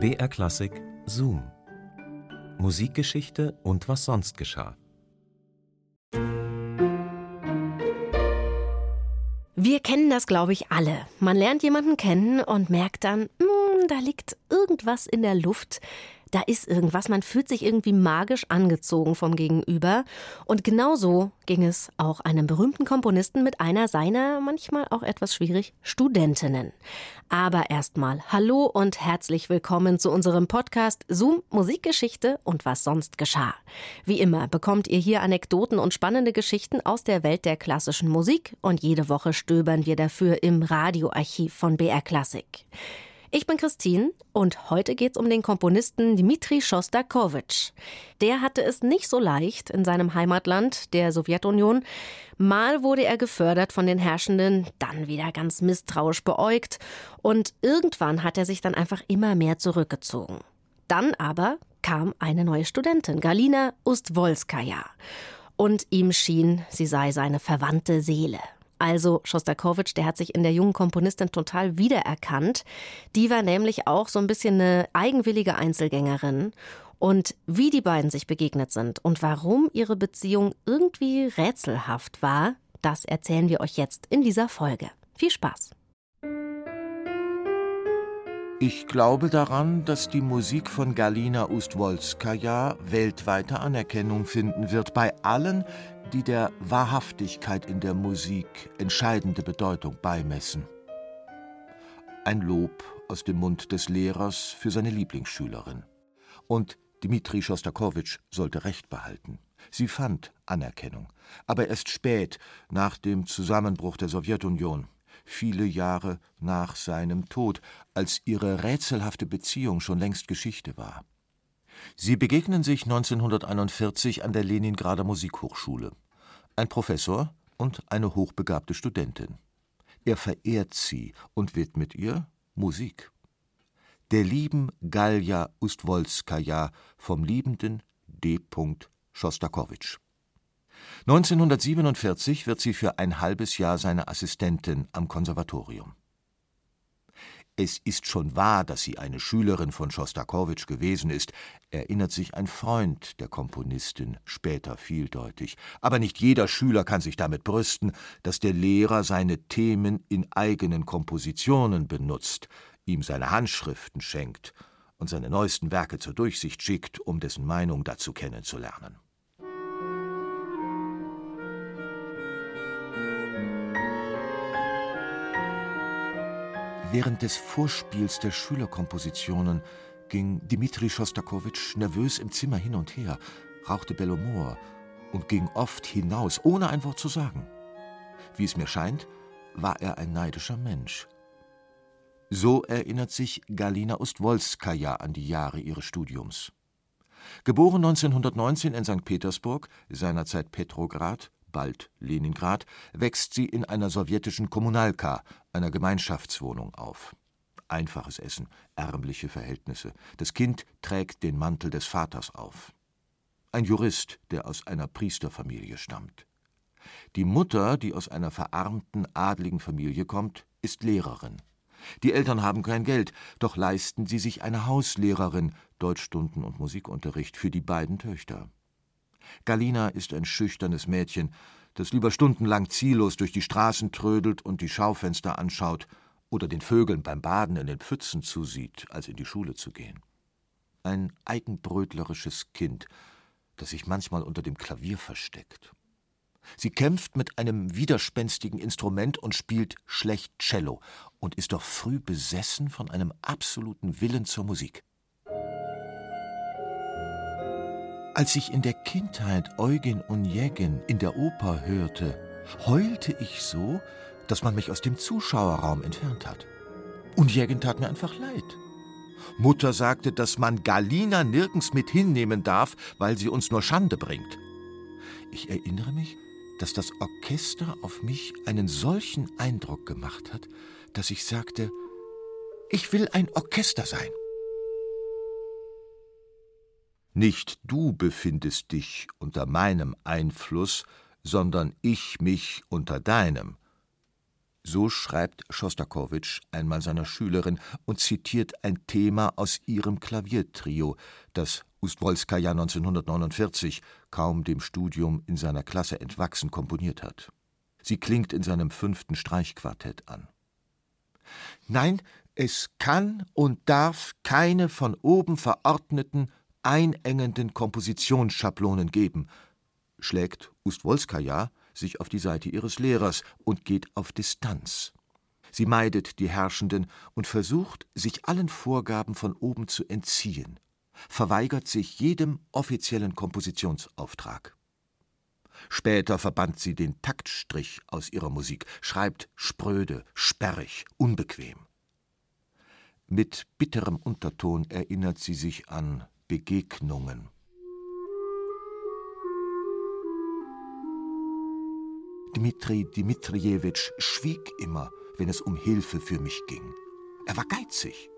BR Klassik Zoom. Musikgeschichte und was sonst geschah. Wir kennen das, glaube ich, alle. Man lernt jemanden kennen und merkt dann, hm, da liegt irgendwas in der Luft da ist irgendwas, man fühlt sich irgendwie magisch angezogen vom Gegenüber. Und genau so ging es auch einem berühmten Komponisten mit einer seiner manchmal auch etwas schwierig Studentinnen. Aber erstmal hallo und herzlich willkommen zu unserem Podcast Zoom Musikgeschichte und was sonst geschah. Wie immer bekommt ihr hier Anekdoten und spannende Geschichten aus der Welt der klassischen Musik und jede Woche stöbern wir dafür im Radioarchiv von BR Classic. Ich bin Christine und heute geht's um den Komponisten Dmitri Schostakowitsch. Der hatte es nicht so leicht in seinem Heimatland, der Sowjetunion. Mal wurde er gefördert von den Herrschenden, dann wieder ganz misstrauisch beäugt und irgendwann hat er sich dann einfach immer mehr zurückgezogen. Dann aber kam eine neue Studentin, Galina Ustwolskaja. Und ihm schien, sie sei seine verwandte Seele. Also Schostakowitsch, der hat sich in der jungen Komponistin total wiedererkannt. Die war nämlich auch so ein bisschen eine eigenwillige Einzelgängerin. Und wie die beiden sich begegnet sind und warum ihre Beziehung irgendwie rätselhaft war, das erzählen wir euch jetzt in dieser Folge. Viel Spaß! Ich glaube daran, dass die Musik von Galina Ustwolskaja weltweite Anerkennung finden wird bei allen, die der Wahrhaftigkeit in der Musik entscheidende Bedeutung beimessen. Ein Lob aus dem Mund des Lehrers für seine Lieblingsschülerin. Und Dmitri Schostakowitsch sollte Recht behalten. Sie fand Anerkennung, aber erst spät, nach dem Zusammenbruch der Sowjetunion, viele Jahre nach seinem Tod, als ihre rätselhafte Beziehung schon längst Geschichte war. Sie begegnen sich 1941 an der Leningrader Musikhochschule. Ein Professor und eine hochbegabte Studentin. Er verehrt sie und widmet ihr Musik. Der lieben Galja Ustwolskaja vom liebenden D. Schostakowitsch. 1947 wird sie für ein halbes Jahr seine Assistentin am Konservatorium. Es ist schon wahr, dass sie eine Schülerin von Schostakowitsch gewesen ist, erinnert sich ein Freund der Komponistin später vieldeutig. Aber nicht jeder Schüler kann sich damit brüsten, dass der Lehrer seine Themen in eigenen Kompositionen benutzt, ihm seine Handschriften schenkt und seine neuesten Werke zur Durchsicht schickt, um dessen Meinung dazu kennenzulernen. Während des Vorspiels der Schülerkompositionen ging Dmitri Schostakowitsch nervös im Zimmer hin und her, rauchte Bellomor und ging oft hinaus, ohne ein Wort zu sagen. Wie es mir scheint, war er ein neidischer Mensch. So erinnert sich Galina Ustwolskaja an die Jahre ihres Studiums. Geboren 1919 in St. Petersburg, seinerzeit Petrograd, bald Leningrad, wächst sie in einer sowjetischen Kommunalka, einer Gemeinschaftswohnung, auf. Einfaches Essen, ärmliche Verhältnisse. Das Kind trägt den Mantel des Vaters auf. Ein Jurist, der aus einer Priesterfamilie stammt. Die Mutter, die aus einer verarmten, adligen Familie kommt, ist Lehrerin. Die Eltern haben kein Geld, doch leisten sie sich eine Hauslehrerin, Deutschstunden und Musikunterricht für die beiden Töchter. Galina ist ein schüchternes Mädchen, das lieber stundenlang ziellos durch die Straßen trödelt und die Schaufenster anschaut oder den Vögeln beim Baden in den Pfützen zusieht, als in die Schule zu gehen. Ein eigenbrötlerisches Kind, das sich manchmal unter dem Klavier versteckt. Sie kämpft mit einem widerspenstigen Instrument und spielt schlecht Cello und ist doch früh besessen von einem absoluten Willen zur Musik. Als ich in der Kindheit Eugen Onegin in der Oper hörte, heulte ich so, dass man mich aus dem Zuschauerraum entfernt hat. Onegin tat mir einfach leid. Mutter sagte, dass man Galina nirgends mit hinnehmen darf, weil sie uns nur Schande bringt. Ich erinnere mich, dass das Orchester auf mich einen solchen Eindruck gemacht hat, dass ich sagte, ich will ein Orchester sein. Nicht du befindest dich unter meinem Einfluss, sondern ich mich unter deinem. So schreibt Schostakowitsch einmal seiner Schülerin und zitiert ein Thema aus ihrem Klaviertrio, das Ustwolskaja 1949, kaum dem Studium in seiner Klasse entwachsen, komponiert hat. Sie klingt in seinem fünften Streichquartett an. Nein, es kann und darf keine von oben verordneten, einengenden Kompositionsschablonen geben, schlägt Ustwolskaja sich auf die Seite ihres Lehrers und geht auf Distanz. Sie meidet die Herrschenden und versucht, sich allen Vorgaben von oben zu entziehen, verweigert sich jedem offiziellen Kompositionsauftrag. Später verbannt sie den Taktstrich aus ihrer Musik, schreibt spröde, sperrig, unbequem. Mit bitterem Unterton erinnert sie sich an Begegnungen. Dmitri Dmitrijewitsch schwieg immer, wenn es um Hilfe für mich ging. Er war geizig.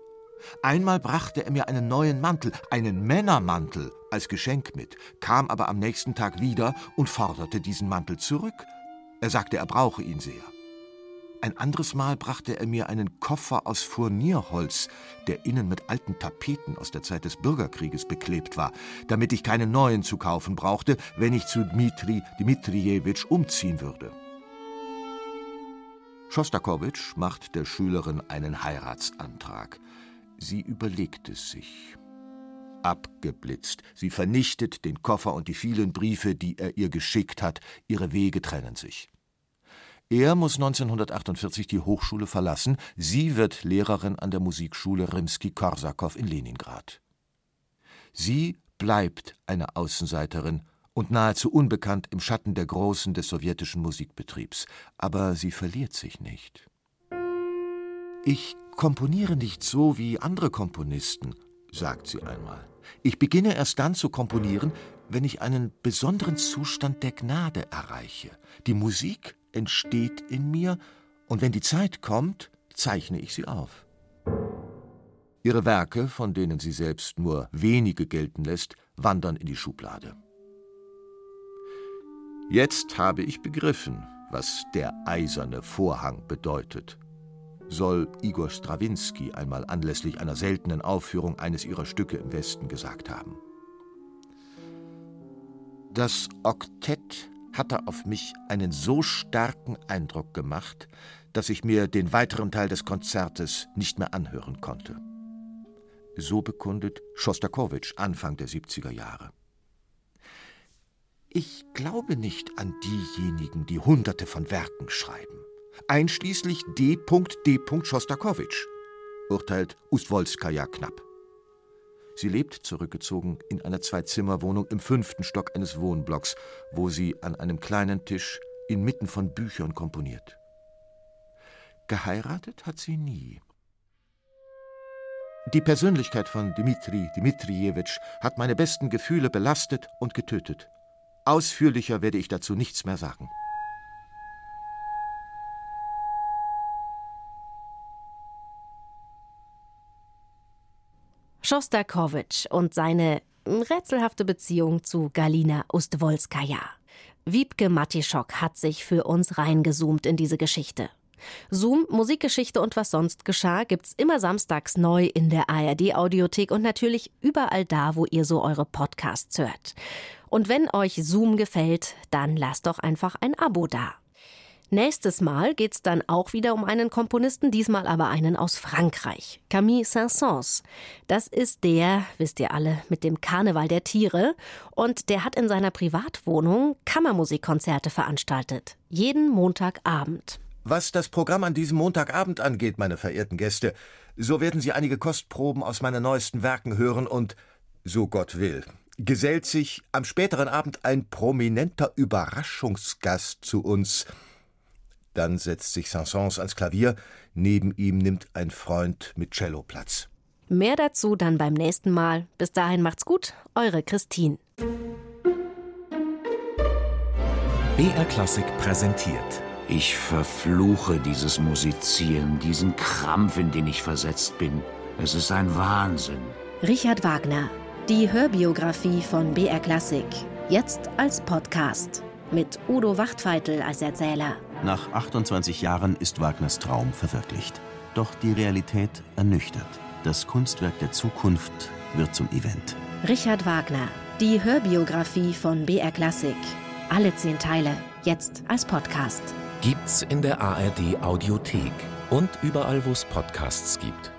Einmal brachte er mir einen neuen Mantel, einen Männermantel, als Geschenk mit, kam aber am nächsten Tag wieder und forderte diesen Mantel zurück. Er sagte, er brauche ihn sehr. Ein anderes Mal brachte er mir einen Koffer aus Furnierholz, der innen mit alten Tapeten aus der Zeit des Bürgerkrieges beklebt war, damit ich keinen neuen zu kaufen brauchte, wenn ich zu Dmitri Dmitrijewitsch umziehen würde. Schostakowitsch macht der Schülerin einen Heiratsantrag. Sie überlegt es sich. Abgeblitzt. Sie vernichtet den Koffer und die vielen Briefe, die er ihr geschickt hat. Ihre Wege trennen sich. Er muss 1948 die Hochschule verlassen, sie wird Lehrerin an der Musikschule Rimski-Korsakow in Leningrad. Sie bleibt eine Außenseiterin und nahezu unbekannt im Schatten der Großen des sowjetischen Musikbetriebs, aber sie verliert sich nicht. Ich komponiere nicht so wie andere Komponisten, sagt sie einmal. Ich beginne erst dann zu komponieren, wenn ich einen besonderen Zustand der Gnade erreiche. Die Musik entsteht in mir, und wenn die Zeit kommt, zeichne ich sie auf. Ihre Werke, von denen sie selbst nur wenige gelten lässt, wandern in die Schublade. Jetzt habe ich begriffen, was der eiserne Vorhang bedeutet, soll Igor Strawinski einmal anlässlich einer seltenen Aufführung eines ihrer Stücke im Westen gesagt haben. Das Oktett hatte auf mich einen so starken Eindruck gemacht, dass ich mir den weiteren Teil des Konzertes nicht mehr anhören konnte. So bekundet Schostakowitsch Anfang der 70er Jahre. Ich glaube nicht an diejenigen, die Hunderte von Werken schreiben, einschließlich D. D. Schostakowitsch, urteilt Ustwolskaja knapp. Sie lebt zurückgezogen in einer Zwei-Zimmer-Wohnung im fünften Stock eines Wohnblocks, wo sie an einem kleinen Tisch inmitten von Büchern komponiert. Geheiratet hat sie nie. Die Persönlichkeit von Dmitri Dmitrijewitsch hat meine besten Gefühle belastet und getötet. Ausführlicher werde ich dazu nichts mehr sagen. Schostakowitsch und seine rätselhafte Beziehung zu Galina Ustwolskaja. Wiebke Matischok hat sich für uns reingezoomt in diese Geschichte. Zoom, Musikgeschichte und was sonst geschah, gibt's immer samstags neu in der ARD-Audiothek und natürlich überall da, wo ihr so eure Podcasts hört. Und wenn euch Zoom gefällt, dann lasst doch einfach ein Abo da. Nächstes Mal geht's dann auch wieder um einen Komponisten, diesmal aber einen aus Frankreich. Camille Saint-Saëns. Das ist der, wisst ihr alle, mit dem Karneval der Tiere. Und der hat in seiner Privatwohnung Kammermusikkonzerte veranstaltet. Jeden Montagabend. Was das Programm an diesem Montagabend angeht, meine verehrten Gäste, so werden Sie einige Kostproben aus meinen neuesten Werken hören und, so Gott will, gesellt sich am späteren Abend ein prominenter Überraschungsgast zu uns – dann setzt sich Sansons ans Klavier, neben ihm nimmt ein Freund mit Cello Platz. Mehr dazu dann beim nächsten Mal. Bis dahin macht's gut, eure Christine. BR Klassik präsentiert. Ich verfluche dieses Musizieren, diesen Krampf, in den ich versetzt bin. Es ist ein Wahnsinn. Richard Wagner, die Hörbiografie von BR Klassik. Jetzt als Podcast. Mit Udo Wachtfeitel als Erzähler. Nach 28 Jahren ist Wagners Traum verwirklicht. Doch die Realität ernüchtert. Das Kunstwerk der Zukunft wird zum Event. Richard Wagner, die Hörbiografie von BR Klassik. Alle zehn Teile, jetzt als Podcast. Gibt's in der ARD Audiothek und überall, wo es Podcasts gibt.